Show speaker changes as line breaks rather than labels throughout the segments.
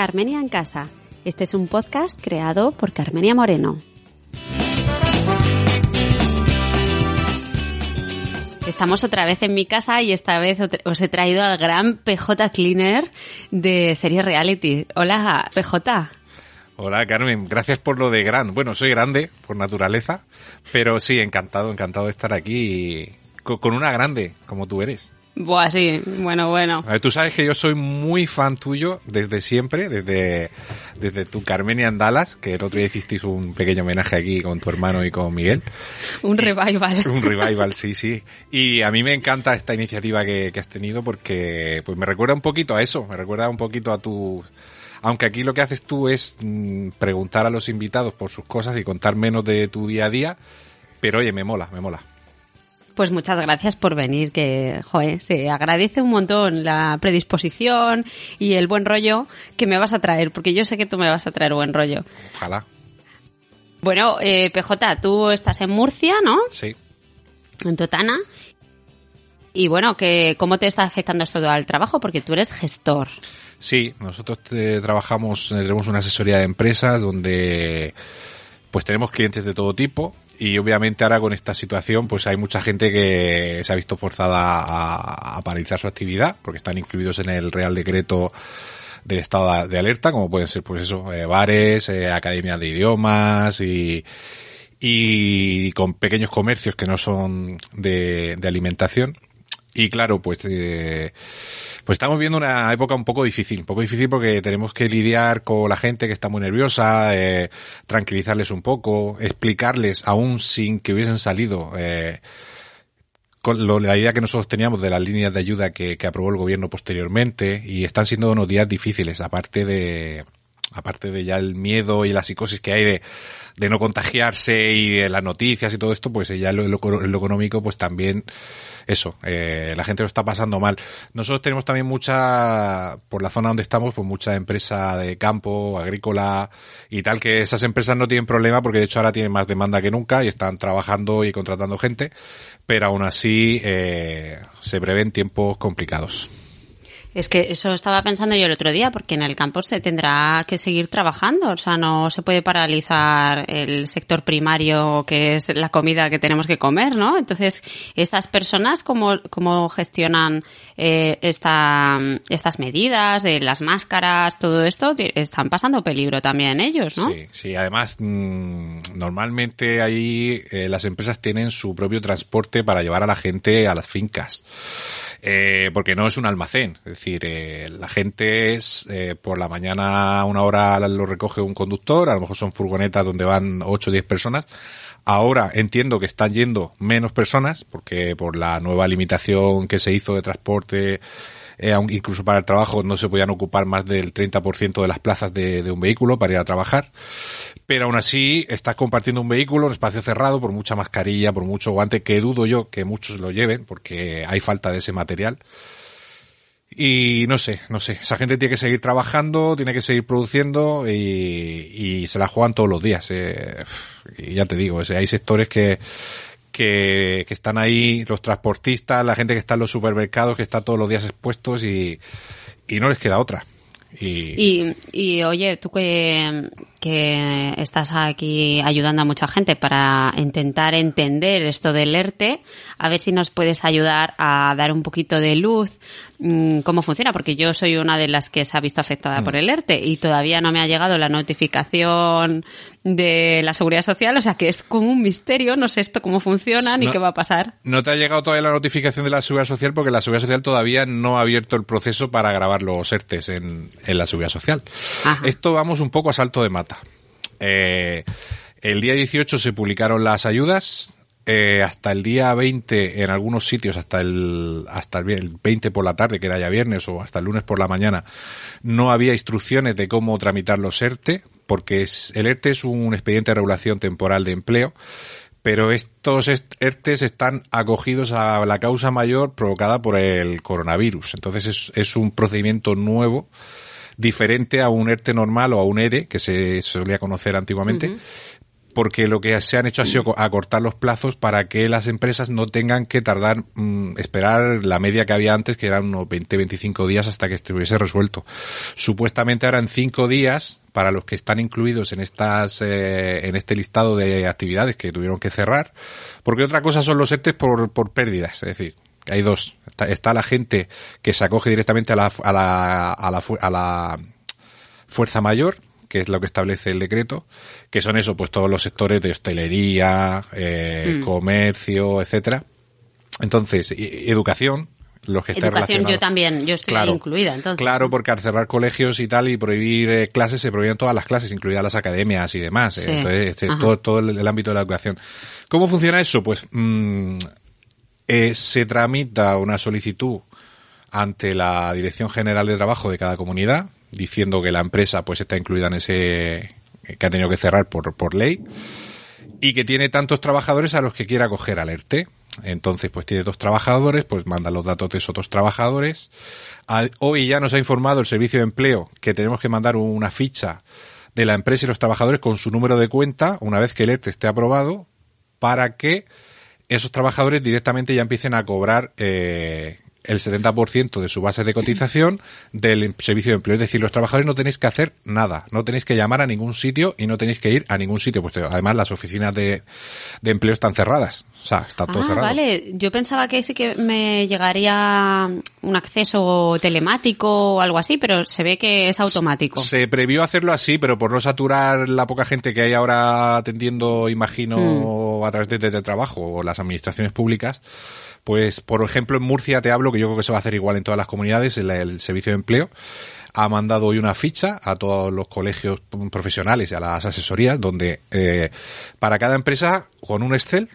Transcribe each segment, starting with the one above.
Carmenia en Casa. Este es un podcast creado por Carmenia Moreno. Estamos otra vez en mi casa y esta vez os he traído al gran PJ Cleaner de serie reality. Hola, PJ.
Hola Carmen, gracias por lo de gran. Bueno, soy grande por naturaleza, pero sí, encantado, encantado de estar aquí con una grande como tú eres.
Buah, sí, bueno, bueno.
tú sabes que yo soy muy fan tuyo desde siempre, desde, desde tu Carmenia en Dallas, que el otro día hicisteis un pequeño homenaje aquí con tu hermano y con Miguel.
Un revival.
Un revival, sí, sí. Y a mí me encanta esta iniciativa que, que has tenido porque pues me recuerda un poquito a eso, me recuerda un poquito a tu... Aunque aquí lo que haces tú es mm, preguntar a los invitados por sus cosas y contar menos de tu día a día, pero oye, me mola, me mola.
Pues muchas gracias por venir, que, joe, se agradece un montón la predisposición y el buen rollo que me vas a traer, porque yo sé que tú me vas a traer buen rollo.
Ojalá.
Bueno, eh, PJ, tú estás en Murcia, ¿no?
Sí.
En Totana. Y bueno, que, ¿cómo te está afectando esto al trabajo? Porque tú eres gestor.
Sí, nosotros trabajamos, eh, tenemos una asesoría de empresas donde pues tenemos clientes de todo tipo y obviamente ahora con esta situación pues hay mucha gente que se ha visto forzada a, paralizar su actividad porque están incluidos en el Real Decreto del estado de alerta, como pueden ser pues eso, eh, bares, eh, academias de idiomas y, y con pequeños comercios que no son de, de alimentación. Y claro, pues, eh, pues estamos viendo una época un poco difícil, un poco difícil porque tenemos que lidiar con la gente que está muy nerviosa, eh, tranquilizarles un poco, explicarles, aún sin que hubiesen salido, eh, con lo, la idea que nosotros teníamos de las líneas de ayuda que, que aprobó el gobierno posteriormente y están siendo unos días difíciles, aparte de, aparte de ya el miedo y la psicosis que hay de, no contagiarse y de las noticias y todo esto, pues ya lo, lo, lo económico pues también eso, eh, la gente lo está pasando mal. Nosotros tenemos también mucha, por la zona donde estamos, pues mucha empresa de campo, agrícola y tal, que esas empresas no tienen problema porque de hecho ahora tienen más demanda que nunca y están trabajando y contratando gente, pero aún así eh, se prevén tiempos complicados.
Es que eso estaba pensando yo el otro día, porque en el campo se tendrá que seguir trabajando, o sea, no se puede paralizar el sector primario, que es la comida que tenemos que comer, ¿no? Entonces, estas personas, ¿cómo, cómo gestionan eh, esta, estas medidas de las máscaras, todo esto? Están pasando peligro también ellos, ¿no?
Sí, sí, además, mmm, normalmente ahí eh, las empresas tienen su propio transporte para llevar a la gente a las fincas eh, porque no es un almacén. Es decir, eh, la gente es, eh, por la mañana una hora lo recoge un conductor, a lo mejor son furgonetas donde van 8 o 10 personas. Ahora entiendo que están yendo menos personas, porque por la nueva limitación que se hizo de transporte eh, incluso para el trabajo no se podían ocupar más del 30% de las plazas de, de, un vehículo para ir a trabajar. Pero aún así, estás compartiendo un vehículo, un espacio cerrado, por mucha mascarilla, por mucho guante, que dudo yo que muchos lo lleven, porque hay falta de ese material. Y no sé, no sé, esa gente tiene que seguir trabajando, tiene que seguir produciendo y, y se la juegan todos los días. Eh. Y ya te digo, hay sectores que, que, que, están ahí, los transportistas, la gente que está en los supermercados, que está todos los días expuestos y, y no les queda otra.
Y... y, y oye, tú que, que estás aquí ayudando a mucha gente para intentar entender esto del ERTE, a ver si nos puedes ayudar a dar un poquito de luz mmm, cómo funciona, porque yo soy una de las que se ha visto afectada mm. por el ERTE y todavía no me ha llegado la notificación de la Seguridad Social, o sea que es como un misterio, no sé esto cómo funciona ni qué va a pasar.
No te ha llegado todavía la notificación de la Seguridad Social porque la Seguridad Social todavía no ha abierto el proceso para grabar los ERTES en, en la Seguridad Social.
Ajá.
Esto vamos un poco a salto de mata. Eh, el día 18 se publicaron las ayudas. eh, hasta el día 20, en algunos sitios, hasta el, hasta el 20 por la tarde, que era ya viernes, o hasta el lunes por la mañana, no había instrucciones de cómo tramitar los ERTE, porque es, el ERTE es un expediente de regulación temporal de empleo, pero estos ERTES están acogidos a la causa mayor provocada por el coronavirus. Entonces es, es un procedimiento nuevo diferente a un ERTE normal o a un ERE, que se solía conocer antiguamente, porque lo que se han hecho ha sido acortar los plazos para que las empresas no tengan que tardar, mm, esperar la media que había antes, que eran unos 20-25 días hasta que estuviese resuelto. Supuestamente ahora en 5 días, para los que están incluidos en estas, eh, en este listado de actividades que tuvieron que cerrar, porque otra cosa son los ERTES por, por pérdidas, es decir, hay dos. Está, la gente que se acoge directamente a la, a la, a la, a la fuerza mayor, que es lo que establece el decreto, que son eso, pues todos los sectores de hostelería, eh, mm. comercio, etcétera. Entonces, educación, los que están
yo también, yo estoy incluida, entonces.
Claro, porque al cerrar colegios y tal y prohibir eh, clases, se prohíben todas las clases, incluidas las academias y demás. Eh. Entonces, este, todo, todo el, ámbito de la educación. ¿Cómo funciona eso? Pues mm, se tramita una solicitud ante la Dirección General de Trabajo de cada comunidad, diciendo que la empresa pues está incluida en ese que ha tenido que cerrar por, por ley y que tiene tantos trabajadores a los que quiera coger alerte. Entonces, pues tiene dos trabajadores, pues manda los datos de esos dos trabajadores. hoy ya nos ha informado el Servicio de Empleo que tenemos que mandar una ficha de la empresa y los trabajadores con su número de cuenta una vez que el ERTE esté aprobado para que esos trabajadores directamente ya empiecen a cobrar eh, el 70% de su base de cotización del servicio de empleo. Es decir, los trabajadores no tenéis que hacer nada, no tenéis que llamar a ningún sitio y no tenéis que ir a ningún sitio. Pues además las oficinas de empleo están cerradas. O sea, está todo ah, cerrado.
Vale, yo pensaba que sí que me llegaría un acceso telemático o algo así, pero se ve que es automático.
Se previó hacerlo así, pero por no saturar la poca gente que hay ahora atendiendo, imagino, mm. a través de, de, trabajo o las administraciones públicas, pues, por ejemplo, en Murcia te hablo, que yo creo que se va a hacer igual en todas las comunidades, el, el servicio de empleo ha mandado hoy una ficha a todos los colegios profesionales y a las asesorías donde eh, para cada empresa con un Excel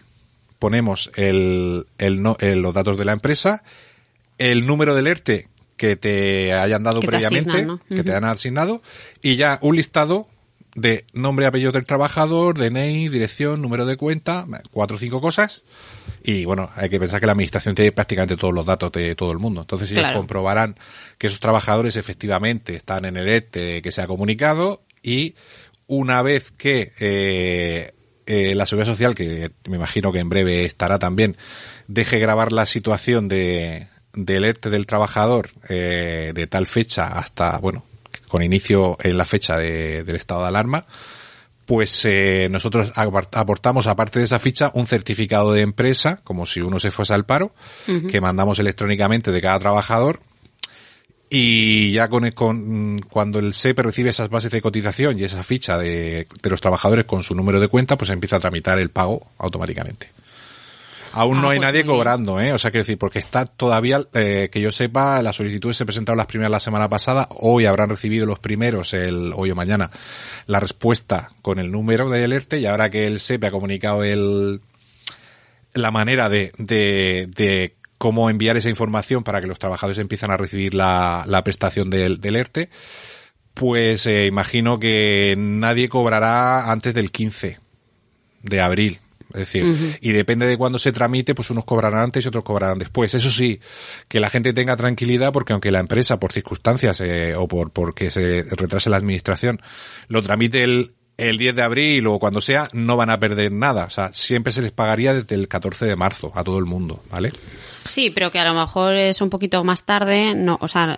ponemos el, el, los datos de la empresa, el número del ERTE que te hayan dado previamente, que te han asignado, y ya un listado de nombre, apellido del trabajador, DNI, dirección, número de cuenta, cuatro o cinco cosas. Y bueno, hay que pensar que la administración tiene prácticamente todos los datos de todo el mundo. Entonces ellos comprobarán que esos trabajadores efectivamente están en el ERTE que se ha comunicado y una vez que eh, eh, la Seguridad Social, que me imagino que en breve estará también, deje grabar la situación de, del ERTE del trabajador eh, de tal fecha hasta, bueno, con inicio en la fecha del estado de alarma, pues eh, nosotros aportamos, aparte de esa ficha, un certificado de empresa, como si uno se fuese al paro, que mandamos electrónicamente de cada trabajador. Y ya con, con, cuando el SEPE recibe esas bases de cotización y esa ficha de, de los trabajadores con su número de cuenta, pues empieza a tramitar el pago automáticamente. Aún no ah, hay pues nadie cobrando, ¿eh? O sea, que decir, porque está todavía, eh, que yo sepa, las solicitudes se presentaron las primeras la semana pasada, hoy habrán recibido los primeros, el, hoy o mañana, la respuesta con el número de alerta y ahora que el SEPE ha comunicado el, la manera de, de, de cómo enviar esa información para que los trabajadores empiezan a recibir la, la prestación del, del ERTE, pues eh, imagino que nadie cobrará antes del 15 de abril. Es decir, y depende de cuándo se tramite, pues unos cobrarán antes y otros cobrarán después. Eso sí, que la gente tenga tranquilidad porque aunque la empresa, por circunstancias eh, o por porque se retrase la administración, lo tramite el, el 10 de abril o cuando sea, no van a perder nada. O sea, siempre se les pagaría desde el 14 de marzo a todo el mundo, ¿vale?
Sí, pero que a lo mejor es un poquito más tarde, no, o sea,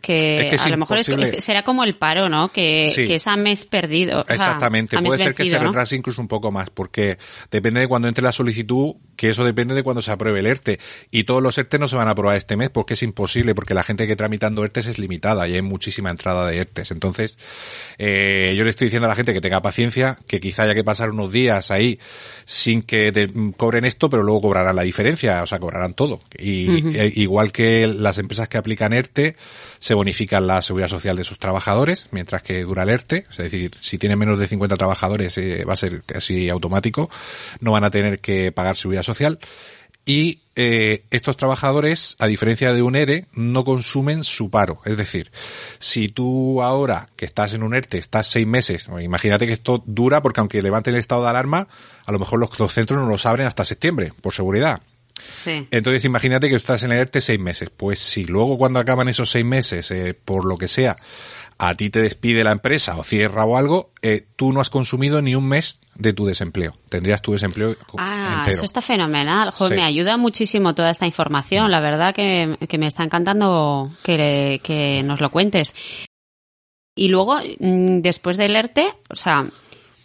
que, a lo mejor es, será como el paro, ¿no? Que, es a mes perdido.
Exactamente, puede ser que se retrase incluso un poco más, porque depende de cuando entre la solicitud, que eso depende de cuando se apruebe el ERTE. Y todos los ERTE no se van a aprobar este mes porque es imposible, porque la gente que tramitando ERTES es limitada y hay muchísima entrada de ERTES. Entonces, eh, yo le estoy diciendo a la gente que tenga paciencia, que quizá haya que pasar unos días ahí sin que te cobren esto, pero luego cobrarán la diferencia, o sea, cobrarán todo. Y eh, igual que las empresas que aplican ERTE, se bonifican la seguridad social de sus trabajadores, mientras que dura el ERTE, es decir, si tienen menos de 50 trabajadores eh, va a ser casi automático, no van a tener que pagar seguridad social y eh, estos trabajadores, a diferencia de un ERE, no consumen su paro. Es decir, si tú ahora que estás en un ERTE estás seis meses, imagínate que esto dura porque aunque levanten el estado de alarma, a lo mejor los, centros no los abren hasta septiembre, por seguridad. Sí. Entonces imagínate que estás en el ERTE seis meses. Pues si luego cuando acaban esos seis meses, eh, por lo que sea, a ti te despide la empresa o cierra o algo, eh, tú no has consumido ni un mes de tu desempleo. Tendrías tu desempleo
ah, eso está fenomenal. Me ayuda muchísimo toda esta información. La verdad que, me está encantando que, que nos lo cuentes. Y luego, mm, después del ERTE, o sea,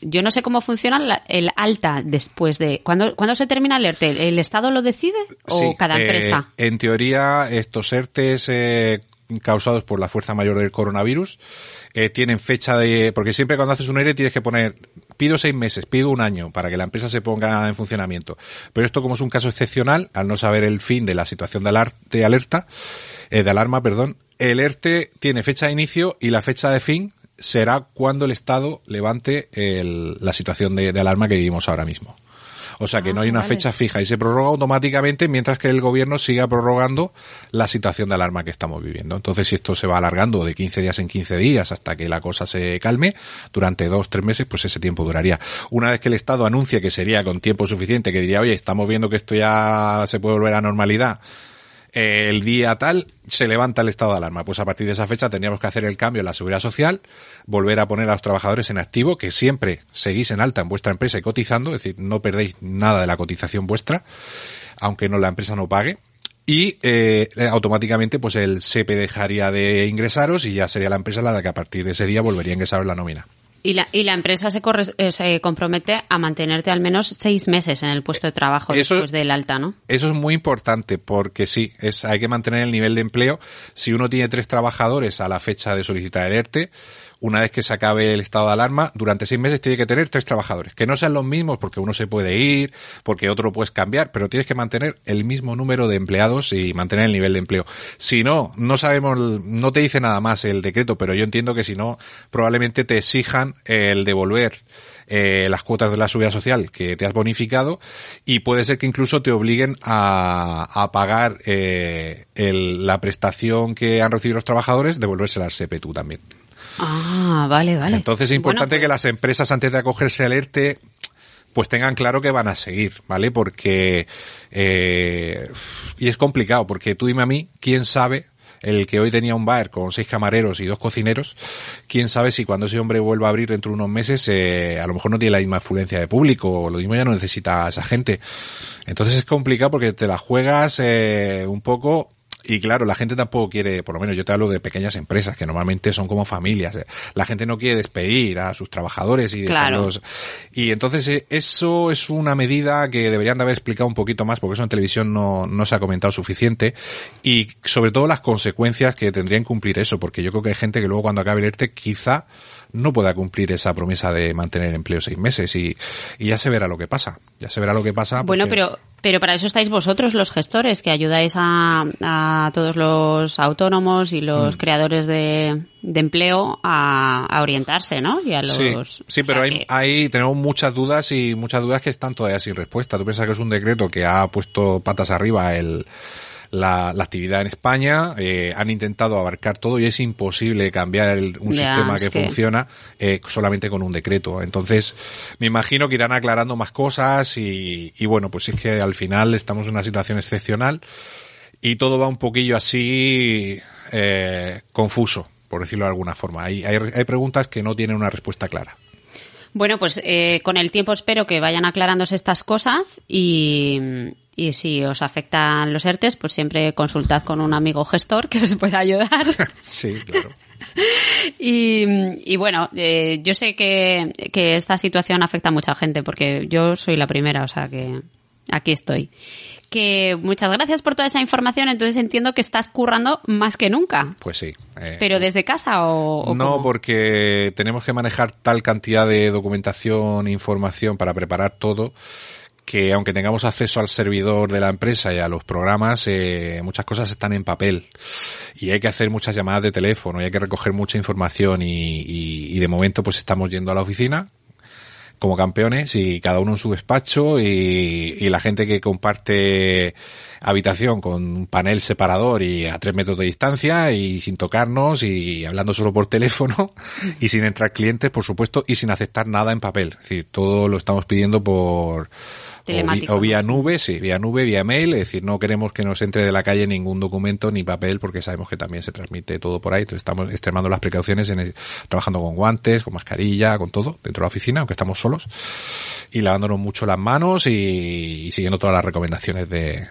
yo no sé cómo funciona el alta después de... ¿Cuándo, se termina el ERTE? ¿El Estado lo decide o cada empresa?
Eh, en teoría, estos ERTEs eh, causados por la fuerza mayor del coronavirus. Eh, tienen fecha de, porque siempre cuando haces un ERE tienes que poner, pido seis meses, pido un año para que la empresa se ponga en funcionamiento. Pero esto como es un caso excepcional, al no saber el fin de la situación de, de alerta, eh, de alarma, perdón, el ERTE tiene fecha de inicio y la fecha de fin será cuando el Estado levante la situación de alarma que vivimos ahora mismo. O sea que no hay una fecha fija y se prorroga automáticamente mientras que el gobierno siga prorrogando la situación de alarma que estamos viviendo. Entonces, si esto se va alargando de 15 días en 15 días hasta que la cosa se calme, durante dos, tres meses, pues ese tiempo duraría. Una vez que el Estado anuncie que sería con tiempo suficiente, que diría, oye, estamos viendo que esto ya se puede volver a normalidad, el día tal se levanta el estado de alarma. Pues a partir de esa fecha tendríamos que hacer el cambio en la seguridad social, volver a poner a los trabajadores en activo, que siempre seguís en alta en vuestra empresa y cotizando, es decir, no perdéis nada de la cotización vuestra, aunque no la empresa no pague. Y eh, automáticamente pues el SEPE dejaría de ingresaros y ya sería la empresa la que a partir de ese día volvería a ingresaros la nómina.
Y la, y la empresa se, eh, se compromete a mantenerte al menos seis meses en el puesto de trabajo después del alta, ¿no?
Eso es muy importante porque sí, es, hay que mantener el nivel de empleo. Si uno tiene tres trabajadores a la fecha de solicitar el ERTE, una vez que se acabe el estado de alarma, durante seis meses tiene que tener tres trabajadores, que no sean los mismos porque uno se puede ir, porque otro puedes cambiar, pero tienes que mantener el mismo número de empleados y mantener el nivel de empleo. Si no, no sabemos, no te dice nada más el decreto, pero yo entiendo que si no, probablemente te exijan el devolver eh, las cuotas de la subida social que te has bonificado y puede ser que incluso te obliguen a, a pagar eh, el, la prestación que han recibido los trabajadores, devolvérsela al SEPE tú también.
Ah, vale, vale.
Entonces es importante que pues las empresas antes de acogerse al ERTE pues tengan claro que van a seguir, ¿vale? Porque eh, y es complicado, porque tú dime a mí, ¿quién sabe el que hoy tenía un bar con seis camareros y dos cocineros, quién sabe si cuando ese hombre vuelva a abrir dentro de unos meses, eh, a lo mejor no tiene la misma afluencia de público, o lo mismo ya no necesita a esa gente. Entonces es complicado porque te la juegas eh, un poco y claro, la gente tampoco quiere, por lo menos yo te hablo de pequeñas empresas que normalmente son como familias. Eh. La gente no quiere despedir a sus trabajadores y dejarlos. Y entonces eh, eso es una medida que deberían de haber explicado un poquito más porque eso en televisión no, no se ha comentado suficiente. Y sobre todo las consecuencias que tendrían que cumplir eso, porque yo creo que hay gente que luego cuando acabe el ERTE quizá no pueda cumplir esa promesa de mantener empleo seis meses y, ya se verá lo que pasa. Ya se verá lo que pasa.
Bueno, pero, pero para eso estáis vosotros los gestores que ayudáis a, a todos los autónomos y los mm. creadores de, de empleo a, orientarse, ¿no? Y a
los, sí, pero hay, hay, tenemos muchas dudas y muchas dudas que están todavía sin respuesta. Tú piensas que es un decreto que ha puesto patas arriba el la, actividad en España, eh, han intentado abarcar todo y es imposible cambiar un sistema que, funciona eh, solamente con un decreto. Entonces, me imagino que irán aclarando más cosas y, y bueno, pues es que al final estamos en una situación excepcional y todo va un poquillo así eh, confuso, por decirlo de alguna forma. Hay, hay, hay preguntas que no tienen una respuesta clara.
Bueno, pues eh, con el tiempo espero que vayan aclarándose estas cosas y, y si os afectan los ERTES, pues siempre consultad con un amigo gestor que os pueda ayudar.
sí, claro.
Y, y bueno, eh, yo sé que, que esta situación afecta a mucha gente porque yo soy la primera, o sea que aquí estoy. Que muchas gracias por toda esa información, entonces entiendo que estás currando más que nunca.
Pues sí. eh,
¿Pero desde casa o, o
no,
cómo?
porque tenemos que manejar tal cantidad de documentación e información para preparar todo que aunque tengamos acceso al servidor de la empresa y a los programas, eh, muchas cosas están en papel y hay que hacer muchas llamadas de teléfono y hay que recoger mucha información y, y- y de momento pues estamos yendo a la oficina como campeones y cada uno en su despacho y, y la gente que comparte habitación con un panel separador y a tres metros de distancia y sin tocarnos y hablando solo por teléfono y sin entrar clientes, por supuesto, y sin aceptar nada en papel. Es decir, todo lo estamos pidiendo por o, vía nube, sí, vía nube, vía mail, es decir, no queremos que nos entre de la calle ningún documento ni papel porque sabemos que también se transmite todo por ahí, entonces estamos extremando las precauciones, en el- trabajando con guantes, con mascarilla, con todo dentro de la oficina, aunque estamos solos, y lavándonos mucho las manos y, y siguiendo todas las recomendaciones de,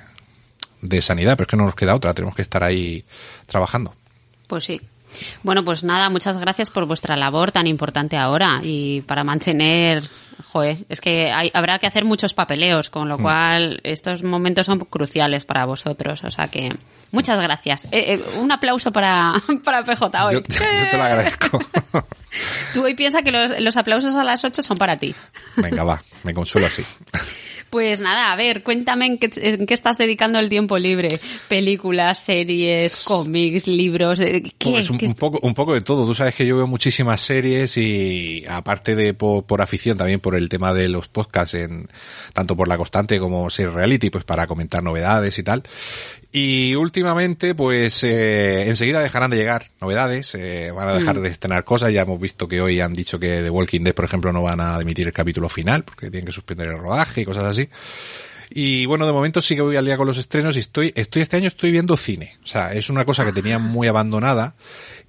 de sanidad, pero es que no nos queda otra, tenemos que estar ahí trabajando.
Pues sí. Bueno, pues nada, muchas gracias por vuestra labor tan importante ahora y para mantener, joder, es que hay, habrá que hacer muchos papeleos, con
Mm.
lo cual estos momentos son cruciales para vosotros, o sea que muchas gracias. Eh, eh, un aplauso para, para PJ hoy.
Yo, yo te lo agradezco.
Tú hoy piensas que los, los aplausos a las 8 son para ti.
Venga, va, me consuelo así.
Pues nada, a ver, cuéntame en qué, en qué estás dedicando el tiempo libre. Películas, series, cómics, libros. eh, ¿Qué?
Pues un,
¿Qué-
un poco, un poco de todo. Tú sabes que yo veo muchísimas series y aparte de por, por afición también por el tema de los podcasts en tanto por la constante como ser reality, pues para comentar novedades y tal. Y últimamente, pues eh, enseguida dejarán de llegar novedades, eh, van a dejar de estrenar cosas. Ya hemos visto que hoy han dicho que The Walking Dead, por ejemplo, no van a emitir el capítulo final porque tienen que suspender el rodaje y cosas así. Y bueno, de momento sí que voy al día con los estrenos y estoy, estoy este año estoy viendo cine. O sea, es una cosa que tenía muy abandonada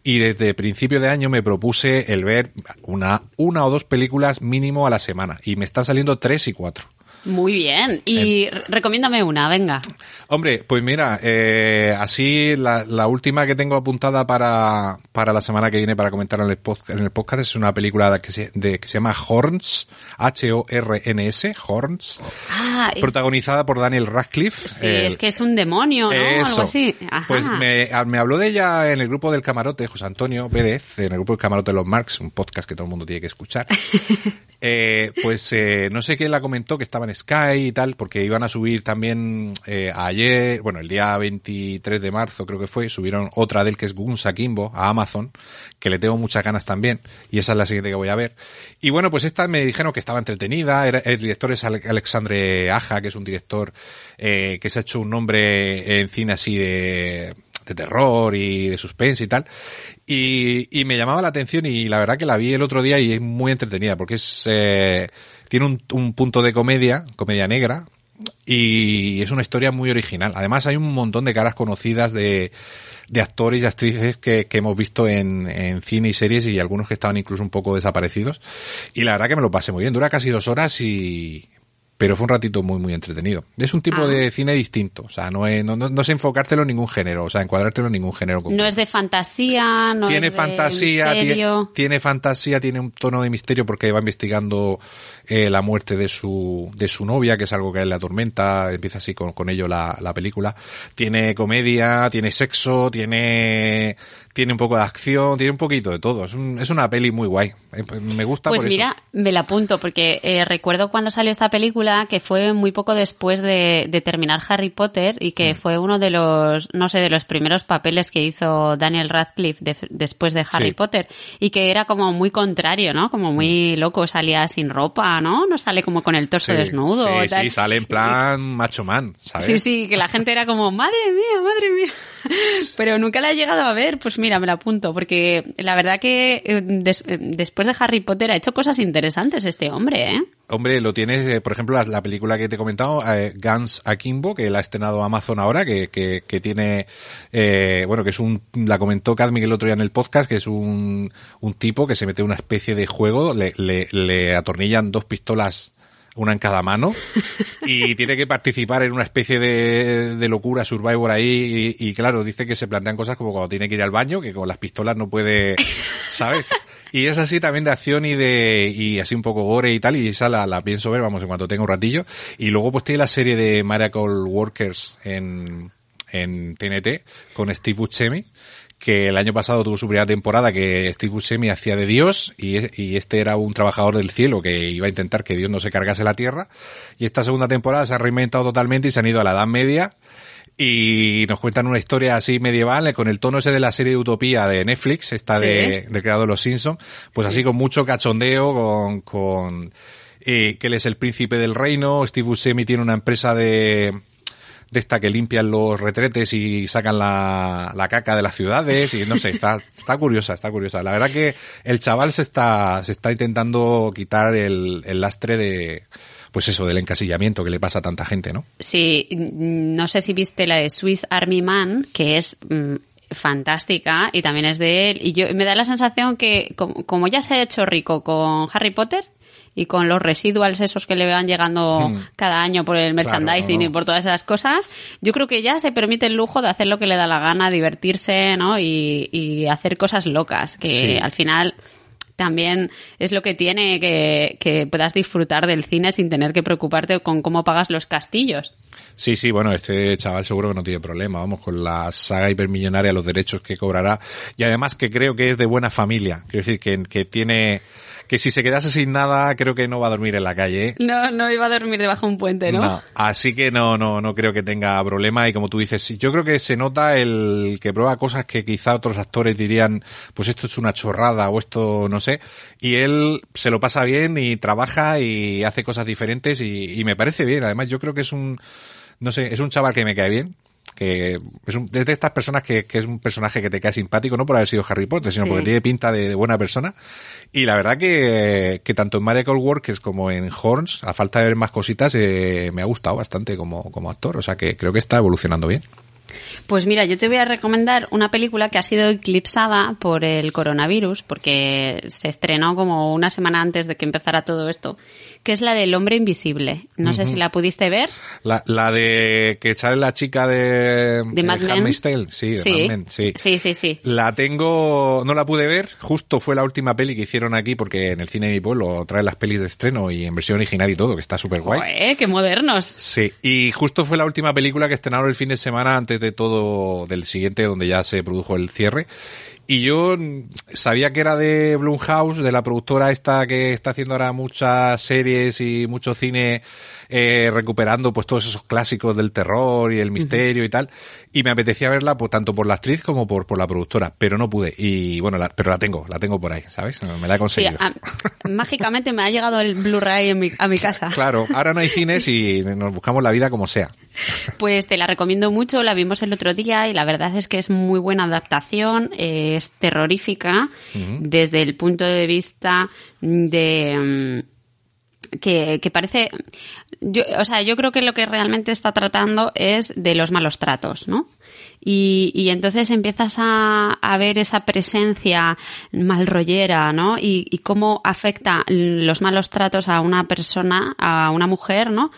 y desde principio de año me propuse el ver una, una o dos películas mínimo a la semana y me están saliendo tres y cuatro.
Muy bien. Y
Em.
re- recomiéndame una, venga.
Hombre, pues mira, eh, así la, la última que tengo apuntada para, para la semana que viene para comentar en el, pod- en el podcast es una película que se, de, que se llama Horns, H-O-R-N-S, Horns,
Ah,
protagonizada por Daniel Radcliffe.
sí,
el-
es que es un demonio, ¿no? Algo
Eso.
así. Ajá.
Pues me, me habló de ella en el grupo del camarote, José Antonio Pérez, en el grupo del camarote de los Marx, un podcast que todo el mundo tiene que escuchar. Eh, pues eh, no sé quién la comentó que estaba en Sky y tal, porque iban a subir también eh, ayer, bueno, el día 23 de marzo creo que fue, subieron otra del que es Guns Akimbo a Amazon, que le tengo muchas ganas también, y esa es la siguiente que voy a ver. Y bueno, pues esta me dijeron que estaba entretenida, era- el director es Ale- Alexandre Aja, que es un director eh, que se ha hecho un nombre en cine así de de terror y de suspense y tal. Y, y me llamaba la atención y la verdad que la vi el otro día y es muy entretenida porque es, eh, tiene un, un punto de comedia, comedia negra, y es una historia muy original. Además hay un montón de caras conocidas de, de actores y actrices que, que hemos visto en, en cine y series y algunos que estaban incluso un poco desaparecidos. Y la verdad que me lo pasé muy bien. Dura casi dos horas y, pero fue un ratito muy, muy entretenido. Es un tipo
Ah.
de cine distinto. O sea, no, es, no, no, no es enfocártelo en ningún género. O sea, encuadrártelo en ningún género.
No es de fantasía, no
tiene
es de
fantasía, tiene,
misterio.
tiene fantasía, tiene un tono de misterio porque va investigando eh, la muerte de su, de su novia, que es algo que a él le atormenta, empieza así con, con ello la, la película. Tiene comedia, tiene sexo, tiene, tiene un poco de acción, tiene un poquito de todo. Es, un- es una peli muy guay. Eh, Me gusta
Pues
por
mira, me la apunto porque eh, recuerdo cuando salió esta película que fue muy poco después de, de terminar Harry Potter y
Mm.
que fue uno de los, no sé, de los primeros papeles que hizo Daniel Radcliffe de- después de Harry
Sí.
Potter y que era como muy contrario, ¿no? Como muy loco, salía sin ropa, ¿no? No sale como con el torso.
Sí,
desnudo.
Sí,
tal.
sí, sale en plan macho man, ¿sabes?
Sí, sí, que la gente era como, madre mía, madre mía. Pero nunca la he llegado a ver, pues mira, me la apunto, porque la verdad que eh, des- eh, después de Harry Potter ha hecho cosas interesantes este hombre, ¿eh?
Hombre, lo tienes, eh, por ejemplo, la, la película que te he comentado, eh, Guns Akimbo, que la ha estrenado Amazon ahora, que, que, que tiene, eh, bueno, que es un, la comentó Cadmic el otro día en el podcast, que es un, un tipo que se mete en una especie de juego, le, le, le atornillan dos pistolas una en cada mano y tiene que participar en una especie de, de locura survivor ahí y, y claro, dice que se plantean cosas como cuando tiene que ir al baño, que con las pistolas no puede, ¿sabes? Y es así también de acción y de y así un poco gore y tal, y esa la, la pienso ver, vamos, en cuanto tenga un ratillo. Y luego pues tiene la serie de Miracle Workers en, en TNT con Steve Buscemi que el año pasado tuvo su primera temporada que Steve Buscemi hacía de Dios y, y, este era un trabajador del cielo que iba a intentar que Dios no se cargase la tierra y esta segunda temporada se ha reinventado totalmente y se han ido a la Edad Media y nos cuentan una historia así medieval con el tono ese de la serie de Utopía de Netflix, esta
Sí.
de, del creador de Los Simpsons, pues así con mucho cachondeo, con, con eh, que él es el príncipe del reino, Steve Buscemi tiene una empresa de de esta que limpian los retretes y sacan la, la caca de las ciudades y no sé, está, está curiosa, está curiosa. La verdad que el chaval se está, se está intentando quitar el, el lastre de, pues eso, del encasillamiento que le pasa a tanta gente, ¿no?
Sí, no sé si viste la de Swiss Army Man, que es mm, fantástica y también es de él. Y yo me da la sensación que, como, como ya se ha hecho rico con Harry Potter y con los residuals esos que le van llegando
Hmm.
cada año por el merchandising
no.
y por todas esas cosas, yo creo que ya se permite el lujo de hacer lo que le da la gana, divertirse, ¿no? Y, y hacer cosas locas, que
Sí.
al final también es lo que tiene que, que puedas disfrutar del cine sin tener que preocuparte con cómo pagas los castillos.
Sí, sí, bueno, este chaval seguro que no tiene problema, vamos, con la saga hipermillonaria, los derechos que cobrará, y además que creo que es de buena familia, quiero decir, que, que tiene, que si se quedase sin nada, creo que no va a dormir en la calle, ¿eh?
No, no iba a dormir debajo de un puente, ¿no?
Así que no, no, no creo que tenga problema y como tú dices, yo creo que se nota el que prueba cosas que quizá otros actores dirían, pues esto es una chorrada o esto no sé, y él se lo pasa bien y trabaja y hace cosas diferentes y, y me parece bien. Además, yo creo que es un, no sé, es un chaval que me cae bien. Que es, un, de estas personas que, que es un personaje que te cae simpático, no por haber sido Harry Potter, sino
Sí.
porque tiene pinta de, de buena persona. Y la verdad que, que tanto en Miracle Workers como en Horns, a falta de ver más cositas, eh, me ha gustado bastante como, como actor. O sea que creo que está evolucionando bien.
Pues mira, yo te voy a recomendar una película que ha sido eclipsada por el coronavirus, porque se estrenó como una semana antes de que empezara todo esto, que es la del hombre invisible. No sé si la pudiste ver.
La, la de que sale la chica de,
De Mad Men.
Sí, de
Sí.
Mad Men, sí.
Sí, sí, sí.
La tengo, no la pude ver, justo fue la última peli que hicieron aquí porque en el cine de mi pueblo traen las pelis de estreno y en versión original y todo, que está súper guay.
Qué modernos.
Sí, y justo fue la última película que estrenaron el fin de semana antes de todo del siguiente donde ya se produjo el cierre. Y yo sabía que era de Blumhouse, de la productora esta que está haciendo ahora muchas series y mucho cine eh, recuperando pues todos esos clásicos del terror y el misterio y tal. Y me apetecía verla pues, tanto por la actriz como por, por la productora, pero no pude. Y bueno, la- pero la tengo, la tengo por ahí, ¿sabes? Me la he
Sí,
conseguido.
a- mágicamente me ha llegado el Blu-ray a mi casa.
Claro, ahora no hay cines y nos buscamos la vida como sea.
Pues te la recomiendo mucho, la vimos el otro día y la verdad es que es muy buena adaptación, eh, es terrorífica desde el punto de vista de... que, que parece yo, o sea yo creo que lo que realmente está tratando es de los malos tratos no y, y entonces empiezas a, a ver esa presencia malrollera no y, y cómo afecta los malos tratos a una persona a una mujer no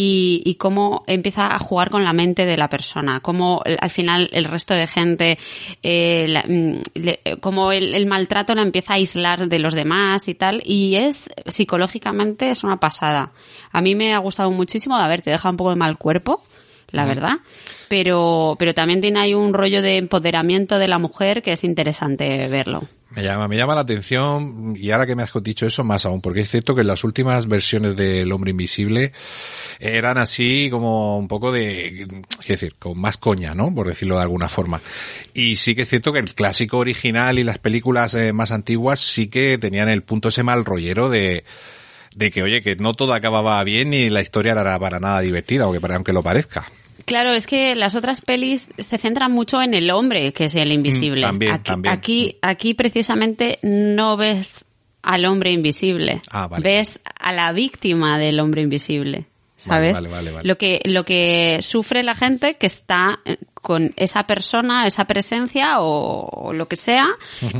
y, y cómo empieza a jugar con la mente de la persona, cómo al final el resto de gente, eh, la- mm, le- cómo el, el maltrato la empieza a aislar de los demás y tal, y es psicológicamente es una pasada. A mí me ha gustado muchísimo, a ver, te deja un poco de mal cuerpo, la verdad, pero, pero también tiene ahí un rollo de empoderamiento de la mujer que es interesante verlo.
Me llama, me llama la atención y ahora que me has dicho eso más aún, porque es cierto que las últimas versiones del Hombre Invisible eran así como un poco de, es decir, con más coña, ¿no? Por decirlo de alguna forma. Y sí que es cierto que el clásico original y las películas eh, más antiguas sí que tenían el punto ese mal rollero de, de que, oye, que no todo acababa bien y la historia era para nada divertida, aunque, aunque lo parezca.
Claro, es que las otras pelis se centran mucho en el hombre, que es el invisible.
Mm, también,
aquí,
también.
aquí, aquí precisamente no ves al hombre invisible.
Ah, vale.
Ves a la víctima del hombre invisible. ¿Sabes?
Vale, vale.
Lo que, lo que sufre la gente que está con esa persona, esa presencia o, o lo que sea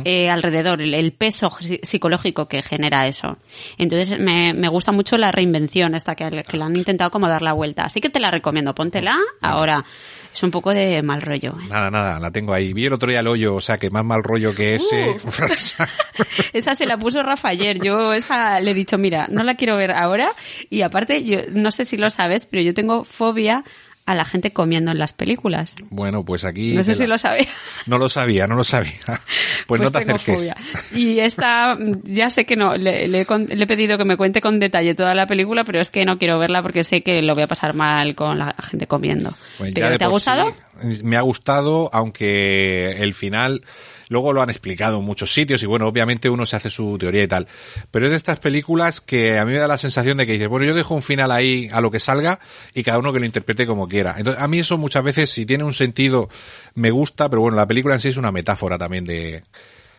eh, alrededor, el, el peso psi- psicológico que genera eso. Entonces me, me gusta mucho la reinvención esta que, que le han intentado como dar la vuelta. Así que te la recomiendo, póntela. Ahora es un poco de mal rollo. ¿eh?
Nada, nada, la tengo ahí. Vi el otro día el hoyo, o sea, que más mal rollo que ese.
Esa se la puso Rafa ayer. Yo esa le he dicho, mira, no la quiero ver ahora. Y aparte, yo no sé si lo sabes, pero yo tengo fobia a la gente comiendo en las películas.
bueno, pues aquí.
No sé
te
si
la-
lo sabía.
No lo sabía, no lo sabía. Pues, no te
tengo
acerques.
fobia. Y esta, ya sé que no, le, le le he pedido que me cuente con detalle toda la película, pero es que no quiero verla porque sé que lo voy a pasar mal con la gente comiendo.
Pues ya
¿Pero
de
¿Te ha gustado?
sí, me ha gustado, aunque el final luego lo han explicado en muchos sitios y bueno, obviamente uno se hace su teoría y tal. Pero es de estas películas que a mí me da la sensación de que dices, bueno, yo dejo un final ahí a lo que salga y cada uno que lo interprete como quiera. Entonces, a mí eso muchas veces, si tiene un sentido, me gusta, pero bueno, la película en sí es una metáfora también de,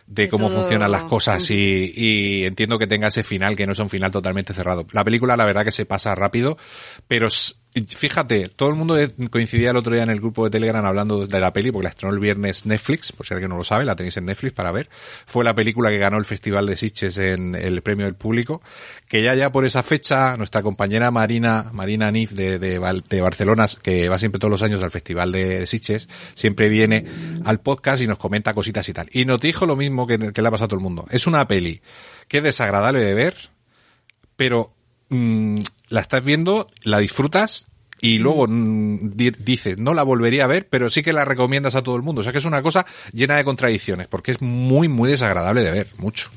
de cómo
todo.
funcionan las cosas y, y entiendo que tenga ese final que no es un final totalmente cerrado. La película la verdad que se pasa rápido, pero fíjate, todo el mundo coincidía el otro día en el grupo de Telegram hablando de la peli porque la estrenó el viernes Netflix, por si alguien no lo sabe, la tenéis en Netflix para ver. Fue la película que ganó el Festival de Sitges en el premio del público, que ya ya por esa fecha nuestra compañera Marina Marina Nif de, de, de Barcelona, que va siempre todos los años al Festival de Sitges, siempre viene al podcast y nos comenta cositas y tal. Y nos dijo lo mismo que, le ha pasado a todo el mundo. Es una peli que es desagradable de ver, pero mm, la estás viendo, la disfrutas y luego mm, di- dices, no la volvería a ver, pero sí que la recomiendas a todo el mundo. O sea que es una cosa llena de contradicciones, porque es muy, muy desagradable de ver, mucho.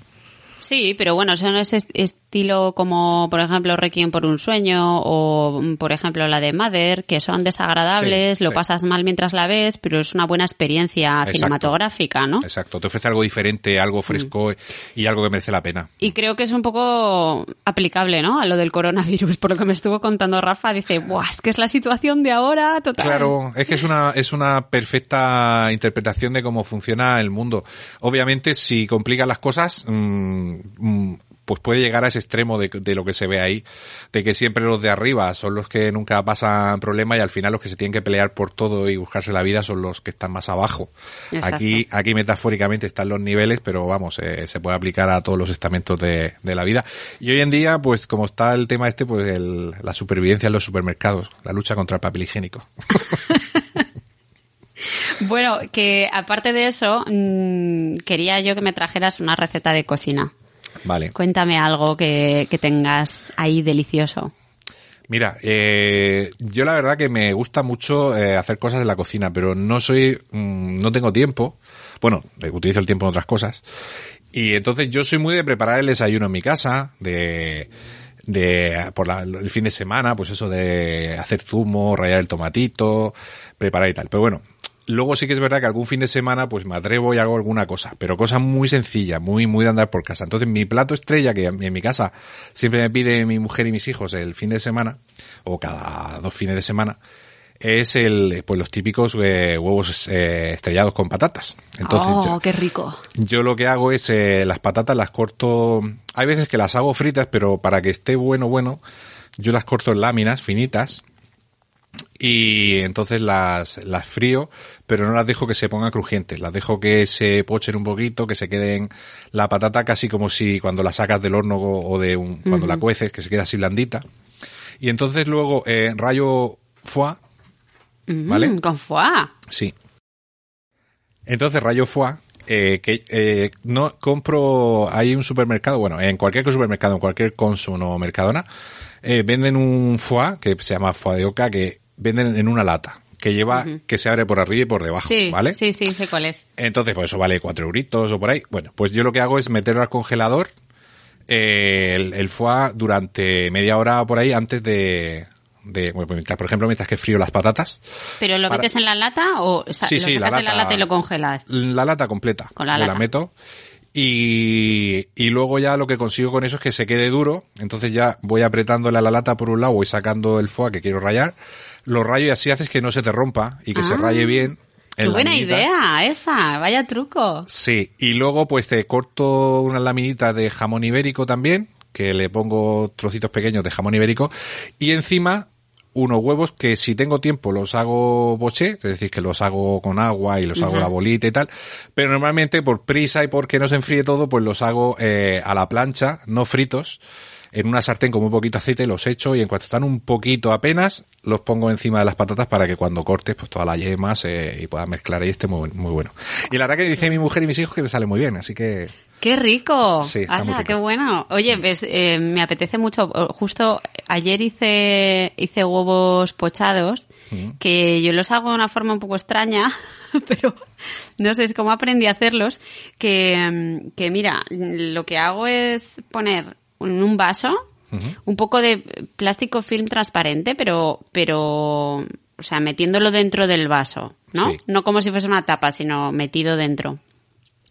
Sí, pero bueno, son ese est- estilo como, por ejemplo, Requiem por un sueño o, mm, por ejemplo, la de Mother, que son desagradables,
Sí,
lo
sí.
pasas mal mientras la ves, pero es una buena experiencia
Exacto.
cinematográfica, ¿no?
Exacto, te ofrece algo diferente, algo fresco y algo que merece la pena.
Y creo que es un poco aplicable, ¿no? A lo del coronavirus, por lo que me estuvo contando Rafa, dice, Buah, es que es la situación de ahora, total.
Claro, es que es una, es una perfecta interpretación de cómo funciona el mundo. Obviamente, si complican las cosas, mm, mm, pues puede llegar a ese extremo de, de lo que se ve ahí, de que siempre los de arriba son los que nunca pasan problema y al final los que se tienen que pelear por todo y buscarse la vida son los que están más abajo.
Exacto.
Aquí, aquí metafóricamente están los niveles, pero vamos, eh, se puede aplicar a todos los estamentos de, de la vida. Y hoy en día, pues como está el tema este, pues el- la supervivencia en los supermercados, la lucha contra el papel higiénico.
Bueno, que aparte de eso, mm, quería yo que me trajeras una receta de cocina.
Vale.
Cuéntame algo que, que tengas ahí delicioso.
Mira, eh, yo la verdad que me gusta mucho eh, hacer cosas en la cocina, pero no soy, mm, no tengo tiempo. Bueno, eh, utilizo el tiempo en otras cosas. Y entonces yo soy muy de preparar el desayuno en mi casa, de, de por la- el fin de semana, pues eso de hacer zumo, rallar el tomatito, preparar y tal. Pero bueno, luego sí que es verdad que algún fin de semana pues me atrevo y hago alguna cosa, pero cosa muy sencilla, muy, muy de andar por casa. Entonces mi plato estrella, que en mi casa siempre me pide mi mujer y mis hijos el fin de semana, o cada dos fines de semana, es el, pues los típicos eh, huevos eh, estrellados con patatas. Entonces,
oh,
yo-
qué rico.
yo lo que hago es eh, las patatas las corto. Hay veces que las hago fritas, pero para que esté bueno, bueno, yo las corto en láminas finitas y entonces las, las frío, pero no las dejo que se pongan crujientes. Las dejo que se pochen un poquito, que se queden la patata casi como si cuando la sacas del horno o de un, cuando la cueces, que se queda así blandita. Y entonces luego eh, rayo foie,
Mm,
¿Vale?
Con foie.
Sí. Entonces, Rayo Foie, eh, que eh, no compro, hay un supermercado, bueno, en cualquier supermercado, en cualquier Consum o Mercadona, eh, venden un foie, que se llama foie de oca, que venden en una lata, que lleva, que se abre por arriba y por debajo,
Sí,
¿vale?
sí, sí, sé cuál es.
Entonces, pues eso vale cuatro euritos o por ahí. Bueno, pues yo lo que hago es meterlo al congelador, eh, el, el foie durante media hora o por ahí antes de, de bueno, pues mientras, por ejemplo, mientras que frío las patatas,
¿Pero lo
Para-
metes en la lata o, o sea,
Sí,
lo
sí,
sacas
la
la
lata-
lata y lo congelas?
La lata completa.
Con la lata.
la meto. Y, y luego ya lo que consigo con eso es que se quede duro. Entonces ya voy apretándole a la lata por un lado, voy sacando el foie que quiero rayar. Lo rayo y así haces que no se te rompa y que se
Ah,
raye bien. en
Qué buena idea esa, vaya truco.
Sí, y luego pues te corto unas laminitas de jamón ibérico también, que le pongo trocitos pequeños de jamón ibérico, y encima unos huevos que si tengo tiempo los hago boché, es decir, que los hago con agua y los hago la bolita y tal, pero normalmente por prisa y porque no se enfríe todo, pues los hago eh, a la plancha, no fritos, en una sartén con muy poquito aceite, los echo y en cuanto están un poquito apenas, los pongo encima de las patatas para que cuando cortes, pues toda la yema se, y puedas mezclar y esté muy, muy bueno. Y la verdad que dice mi mujer y mis hijos que me sale muy bien, así que...
¡Qué rico!
Sí, está muy
¡Hala,
rico.
qué bueno! Oye, pues, eh, me apetece mucho. Justo ayer hice, hice huevos pochados, que yo los hago de una forma un poco extraña, pero no sé, es como aprendí a hacerlos, que, mm, que mira, lo que hago es poner en un vaso un poco de plástico film transparente, pero, pero, o sea, metiéndolo dentro del vaso, ¿no?
Sí.
No como si fuese una tapa, sino metido dentro.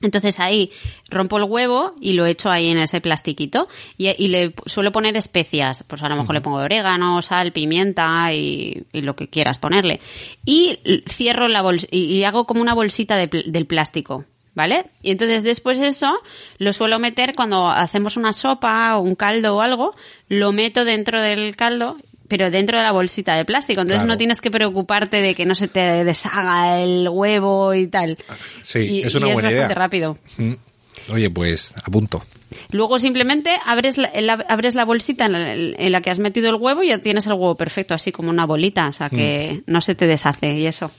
Entonces ahí rompo el huevo y lo echo ahí en ese plastiquito y, y le suelo poner especias. Pues a lo mejor le pongo orégano, sal, pimienta y, y lo que quieras ponerle. Y cierro la bolsa y, y hago como una bolsita de pl- del plástico. ¿Vale? Y entonces después eso lo suelo meter cuando hacemos una sopa o un caldo o algo, lo meto dentro del caldo, pero dentro de la bolsita de plástico. Entonces
Claro.
no tienes que preocuparte de que no se te deshaga el huevo y tal.
Sí,
y,
es una
y
buena
es bastante
idea.
rápido.
Mm. Oye, pues apunto.
Luego simplemente abres la, la- abres la bolsita en la, en la que has metido el huevo y ya tienes el huevo perfecto, así como una bolita, o sea que no se te deshace y eso.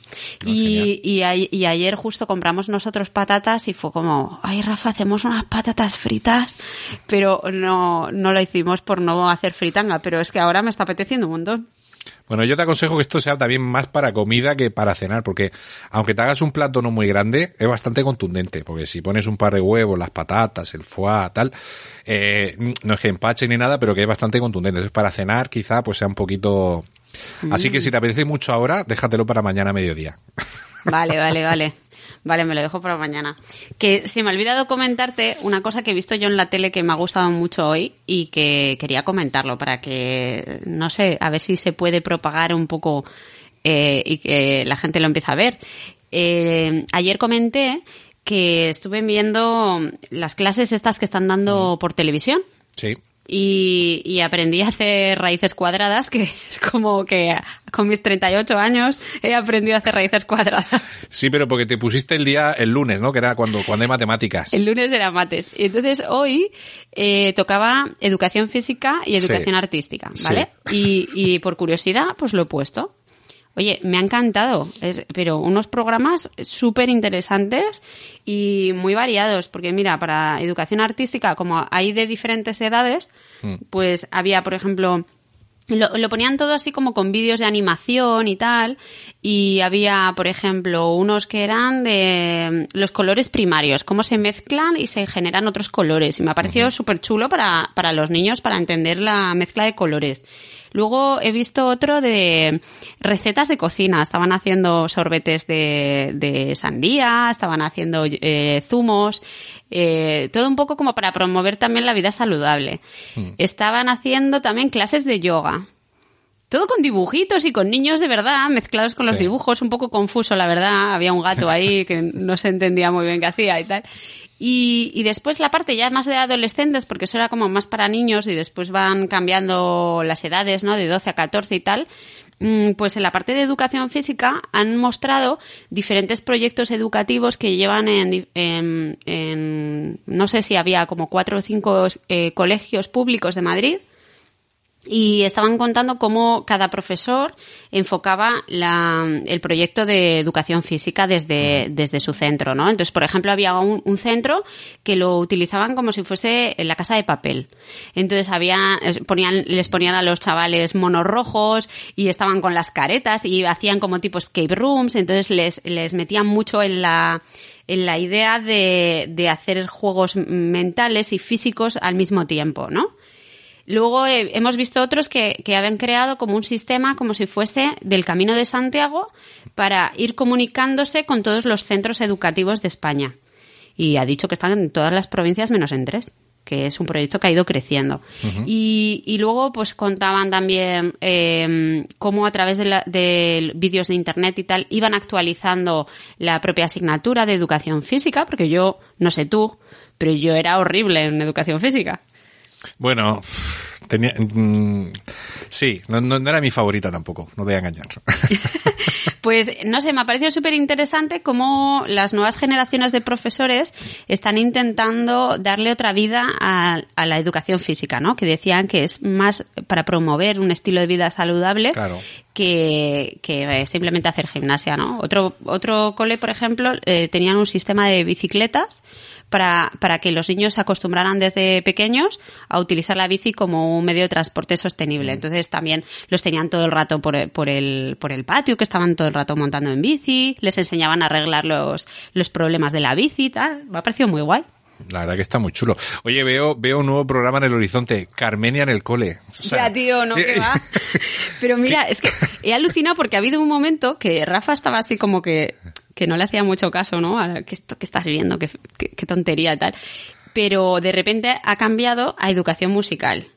y, y, a- y ayer justo compramos nosotros patatas y fue como, ay Rafa, hacemos unas patatas fritas, pero no, no lo hicimos por no hacer fritanga, pero es que ahora me está apeteciendo un montón.
Bueno, yo te aconsejo que esto sea también más para comida que para cenar, porque aunque te hagas un plato no muy grande, es bastante contundente, porque si pones un par de huevos, las patatas, el foie, tal, eh, no es que empache ni nada, pero que es bastante contundente. Entonces, para cenar quizá pues sea un poquito... Así que si te apetece mucho ahora, déjatelo para mañana a mediodía.
Vale, vale, vale. Vale, me lo dejo para mañana. Que se me ha olvidado comentarte una cosa que he visto yo en la tele que me ha gustado mucho hoy y que quería comentarlo para que, no sé, a ver si se puede propagar un poco eh, y que la gente lo empiece a ver. Eh, ayer comenté que estuve viendo las clases estas que están dando por televisión
Sí.
Y, y aprendí a hacer raíces cuadradas, que es como que con mis 38 años he aprendido a hacer raíces cuadradas.
Sí, pero porque te pusiste el día el lunes, ¿no? Que era cuando, cuando hay matemáticas.
El lunes era mates. Y entonces hoy eh, tocaba educación física y educación
Sí.
artística, ¿vale? Y, y por curiosidad, pues lo he puesto. Oye, me ha encantado, es- pero unos programas súper interesantes y muy variados, porque mira, para educación artística, como hay de diferentes edades, pues había, por ejemplo, lo, lo ponían todo así como con vídeos de animación y tal. Y había, por ejemplo, unos que eran de mm, los colores primarios, cómo se mezclan y se generan otros colores. Y me ha parecido súper chulo para, para los niños, para entender la mezcla de colores. Luego he visto otro de recetas de cocina. Estaban haciendo sorbetes de, de sandía, estaban haciendo eh, zumos, eh, todo un poco como para promover también la vida saludable. Estaban haciendo también clases de yoga. Todo con dibujitos y con niños de verdad, mezclados con los
Sí.
dibujos, un poco confuso, la verdad. Había un gato ahí que no se entendía muy bien qué hacía y tal. Y, y después la parte ya más de adolescentes, porque eso era como más para niños y después van cambiando las edades, ¿no? De 12 a 14 y tal. Mm, Pues en la parte de educación física han mostrado diferentes proyectos educativos que llevan en, en- no sé si había como cuatro o cinco eh, colegios públicos de Madrid y estaban contando cómo cada profesor enfocaba la- el proyecto de educación física desde, desde su centro, ¿no? Entonces, por ejemplo, había un, un centro que lo utilizaban como si fuese la casa de papel. Entonces, había, ponían, les ponían a los chavales monos rojos y estaban con las caretas y hacían como tipo escape rooms, entonces les, les metían mucho en la, en la idea de, de hacer juegos mentales y físicos al mismo tiempo, ¿no? Luego eh, hemos visto otros que, que habían creado como un sistema como si fuese del Camino de Santiago para ir comunicándose con todos los centros educativos de España. Y ha dicho que están en todas las provincias menos en tres que es un proyecto que ha ido creciendo. y, y luego pues contaban también eh, cómo a través de, la- de vídeos de internet y tal iban actualizando la propia asignatura de educación física, porque yo, no sé tú, pero yo era horrible en educación física.
Bueno, tenía, mm, sí, no, no, era mi favorita tampoco, no voy a engañar.
pues no sé, me ha parecido súper interesante cómo las nuevas generaciones de profesores están intentando darle otra vida a, la educación física, ¿no? Que decían que es más para promover un estilo de vida saludable que, que, simplemente hacer gimnasia, ¿no? Otro, otro cole, por ejemplo, eh, tenían un sistema de bicicletas para, para que los niños se acostumbraran desde pequeños a utilizar la bici como un medio de transporte sostenible. Mm. Entonces también los tenían todo el rato por, por, el, por el patio, que estaban todo el rato montando en bici, les enseñaban a arreglar los, los problemas de la bici y tal. Me ha parecido muy guay.
La verdad que está muy chulo. Oye, veo, veo un nuevo programa en el horizonte, Carmenia en el cole.
ya, tío, no, que va. Pero mira, es que he alucinado porque ha habido un momento que Rafa estaba así como que que no le hacía mucho caso, ¿no? ¿Qué, esto, que estás viendo? ¿Qué, qué, tontería tal? Pero de repente ha cambiado a educación musical.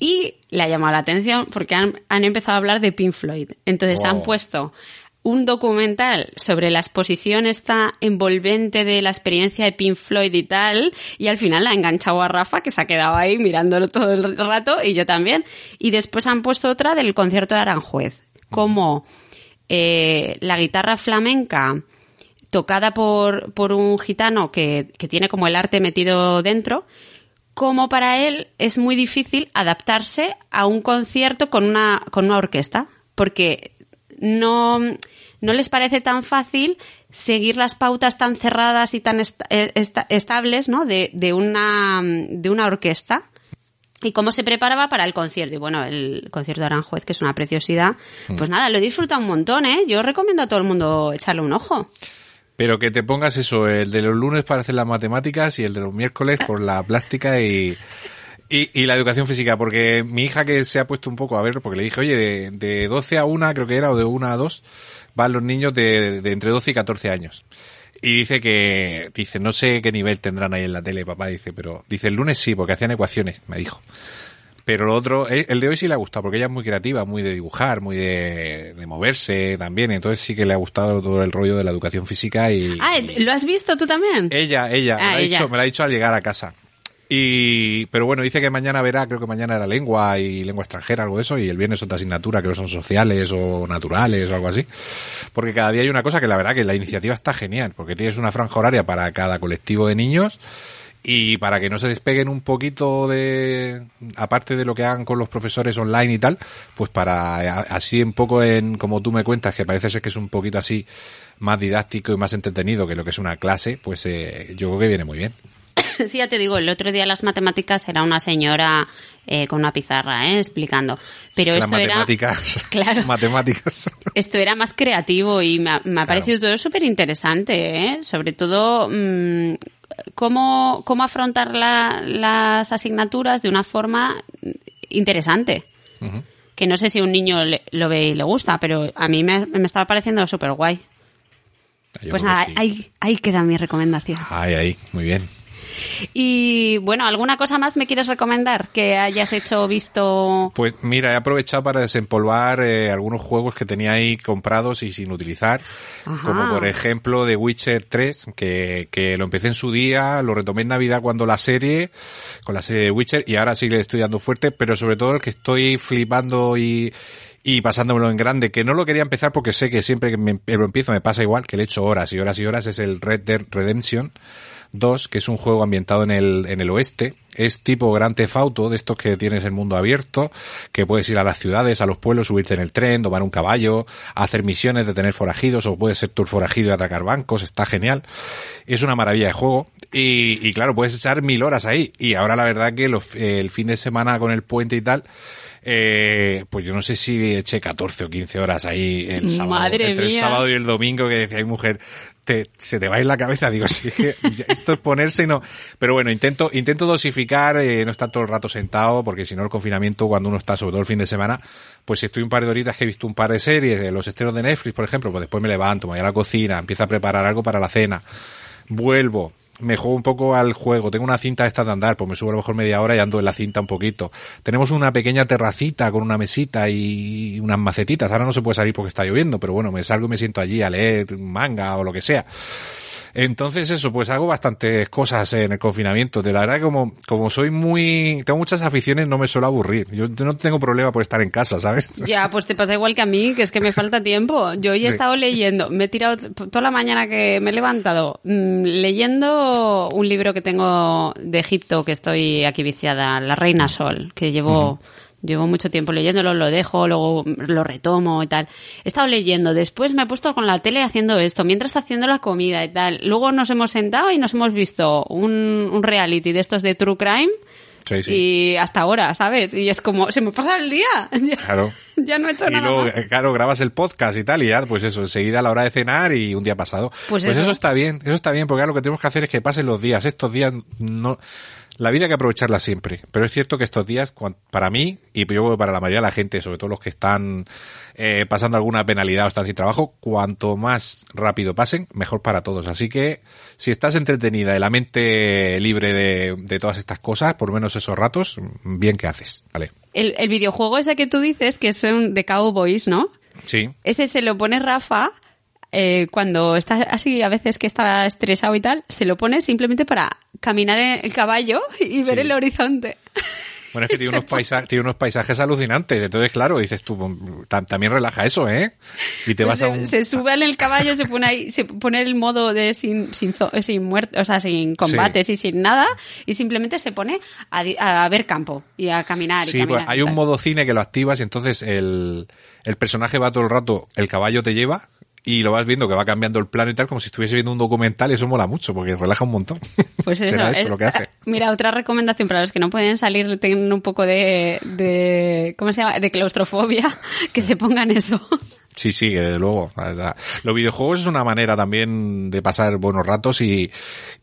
Y le ha llamado la atención porque han, han empezado a hablar de Pink Floyd. Entonces han puesto un documental sobre la exposición esta envolvente de la experiencia de Pink Floyd y tal, y al final la ha enganchado a Rafa, que se ha quedado ahí mirándolo todo el rato, y yo también. Y después han puesto otra del concierto de Aranjuez, como eh, la guitarra flamenca tocada por, por un gitano que, que tiene como el arte metido dentro, como para él es muy difícil adaptarse a un concierto con una, con una orquesta, porque no, no les parece tan fácil seguir las pautas tan cerradas y tan eh, estables ¿no? de, de, una, de una orquesta y cómo se preparaba para el concierto. Y bueno, el concierto de Aranjuez, que es una preciosidad, mm. pues nada, lo he disfrutado un montón, ¿eh? Yo recomiendo a todo el mundo echarle un ojo.
Pero que te pongas eso, el de los lunes para hacer las matemáticas y el de los miércoles por la plástica y, y, la educación física, porque mi hija que se ha puesto un poco a ver, porque le dije, oye, de, de 12 a 1 creo que era, o de 1 a 2, van los niños de, de entre 12 y 14 años. Y dice que, dice, no sé qué nivel tendrán ahí en la tele, papá, dice, pero dice, el lunes sí, porque hacían ecuaciones, me dijo. Pero lo otro, el de hoy sí le ha gustado, porque ella es muy creativa, muy de dibujar, muy de, moverse también, entonces sí que le ha gustado todo el rollo de la educación física y...
Ah, ¿lo has visto tú también?
Ella, ella, me, ah, Dicho, me lo ha dicho al llegar a casa. Y, pero bueno, dice que mañana verá, creo que mañana era lengua y lengua extranjera, algo de eso, y el viernes otra asignatura, que son sociales o naturales o algo así. Porque cada día hay una cosa que la verdad que la iniciativa está genial, porque tienes una franja horaria para cada colectivo de niños y para que no se despeguen un poquito de, aparte de lo que hagan con los profesores online y tal, pues para así un poco en, como tú me cuentas, que parece ser que es un poquito así más didáctico y más entretenido que lo que es una clase, pues eh, yo creo que viene muy bien.
sí, ya te digo, el otro día las matemáticas era una señora eh, con una pizarra, ¿eh? explicando. Pero esto
matemáticas, era. Claro. matemáticas.
Esto era más creativo y me ha, parecido todo súper interesante, ¿eh? Sobre todo. Mmm, cómo, cómo afrontar las asignaturas de una forma interesante. Que no sé si un niño lo ve y le gusta, pero a mí me, me estaba pareciendo súper guay. Pues nada, ahí, ahí queda mi recomendación.
Ahí, ahí, muy bien.
Y bueno, ¿alguna cosa más me quieres recomendar que hayas hecho visto?
Pues mira, he aprovechado para desempolvar eh, algunos juegos que tenía ahí comprados y sin utilizar, como por ejemplo The Witcher 3, que, que lo empecé en su día, lo retomé en Navidad cuando la serie, con la serie de Witcher, y ahora sí le estoy dando fuerte, pero sobre todo el que estoy flipando y y pasándomelo en grande, que no lo quería empezar porque sé que siempre que me, lo empiezo me pasa igual, que le echo horas y horas y horas, es el Red Dead Redemption 2, que es un juego ambientado en el, en el oeste. Es tipo Gran Tefauto, de estos que tienes el mundo abierto, que puedes ir a las ciudades, a los pueblos, subirte en el tren, tomar un caballo, hacer misiones, de tener forajidos, o puedes ser tu forajido y atracar bancos, está genial. Es una maravilla de juego. Y, y claro, puedes echar mil horas ahí. Y ahora la verdad que el fin de semana con el puente y tal, eh, pues yo no sé si eché 14 o 15 horas ahí el sábado, entre el sábado y el domingo que decía, hay mujer, te, se te va en la cabeza, digo, sí, que esto es ponerse y no, pero bueno, intento, intento dosificar, eh, no estar todo el rato sentado, porque si no el confinamiento, cuando uno está, sobre todo el fin de semana, pues si estoy un par de horitas que he visto un par de series, de los estrenos de Netflix, por ejemplo, pues después me levanto, me voy a la cocina, empiezo a preparar algo para la cena, vuelvo, me juego un poco al juego. Tengo una cinta esta de andar, pues me subo a lo mejor media hora y ando en la cinta un poquito. Tenemos una pequeña terracita con una mesita y unas macetitas. Ahora no se puede salir porque está lloviendo, pero bueno, me salgo y me siento allí a leer manga o lo que sea. Entonces eso, pues hago bastantes cosas en el confinamiento. De la verdad, como, como soy muy, tengo muchas aficiones, no me suelo aburrir. Yo no tengo problema por estar en casa, ¿sabes?
Ya, pues te pasa igual que a mí, que es que me falta tiempo. Yo hoy he estado leyendo, me he tirado toda la mañana que me he levantado mm, leyendo un libro que tengo de Egipto, que estoy aquí viciada, La Reina Sol, que llevo... Llevo mucho tiempo leyéndolo, lo dejo, luego lo retomo y tal. He estado leyendo, después me he puesto con la tele haciendo esto, mientras está haciendo la comida y tal. Luego nos hemos sentado y nos hemos visto un, un reality de estos de True Crime.
Sí, sí.
Y hasta ahora, ¿sabes? Y es como, se me pasa el día.
Claro.
ya no he hecho
Y
nada
luego,
más.
claro, grabas el podcast y tal, y ya, pues eso, enseguida a la hora de cenar y un día pasado.
Pues
Pues,
eso.
eso. está bien, eso está bien, porque ahora lo que tenemos que hacer es que pasen los días. Estos días no, la vida hay que aprovecharla siempre. Pero es cierto que estos días, para mí, y yo creo que para la mayoría de la gente, sobre todo los que están eh, pasando alguna penalidad o están sin trabajo, cuanto más rápido pasen, mejor para todos. Así que, si estás entretenida y la mente libre de, de todas estas cosas, por lo menos esos ratos, bien que haces, ¿vale?
El, el videojuego ese que tú dices, que son de Cowboys, ¿no?
Sí.
Ese se lo pone Rafa eh, cuando está así, a veces que está estresado y tal, se lo pone simplemente para caminar en el caballo y ver
Sí.
el horizonte.
Bueno, es que tiene unos, paisa- tiene unos paisajes alucinantes. Entonces, claro, dices tú, tam- también relaja eso, ¿eh? Y te
Pues
vas a
se,
un...
se sube en el caballo, se pone ahí, se pone el modo de sin, sin, zo- sin muerte, o sea, sin combates y sin nada, y simplemente se pone a, a ver campo y a caminar y
Sí,
caminar.
pues hay un modo cine que lo activas y entonces el, el personaje va todo el rato, el caballo te lleva y lo vas viendo que va cambiando el plano y tal, como si estuviese viendo un documental y eso mola mucho porque relaja un montón.
Pues eso,
Será eso
es-
lo que hace.
Mira, otra recomendación para los que no pueden salir, tienen un poco de, de ¿cómo se llama? De claustrofobia, que se pongan eso.
Sí, sí, que desde luego. Los videojuegos es una manera también de pasar buenos ratos y,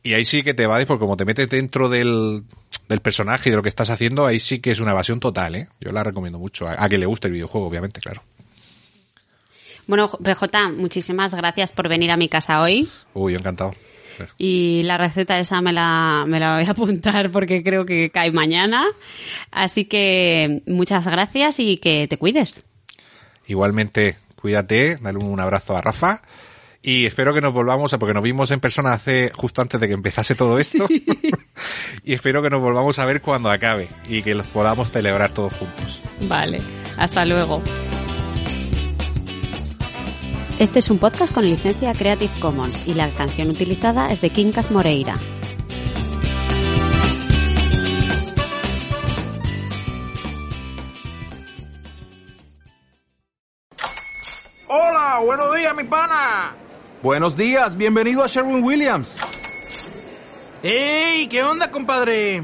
y ahí sí que te vades porque como te metes dentro del, del personaje y de lo que estás haciendo, ahí sí que es una evasión total, ¿eh? Yo la recomiendo mucho. A, a que le guste el videojuego, obviamente, claro.
Bueno, PJ, muchísimas gracias por venir a mi casa hoy.
Uy, encantado.
Y la receta esa me la, me la voy a apuntar porque creo que cae mañana. Así que muchas gracias y que te cuides.
Igualmente, cuídate, dale un abrazo a Rafa. Y espero que nos volvamos a, porque nos vimos en persona hace, justo antes de que empezase todo esto. y espero que nos volvamos a ver cuando acabe y que los podamos celebrar todos juntos.
Vale, hasta luego. Este es un podcast con licencia Creative Commons y la canción utilizada es de Quincas Moreira.
Hola, buenos días, mi pana.
Buenos días, bienvenido a Sherwin Williams.
¡Ey! ¿Qué onda, compadre?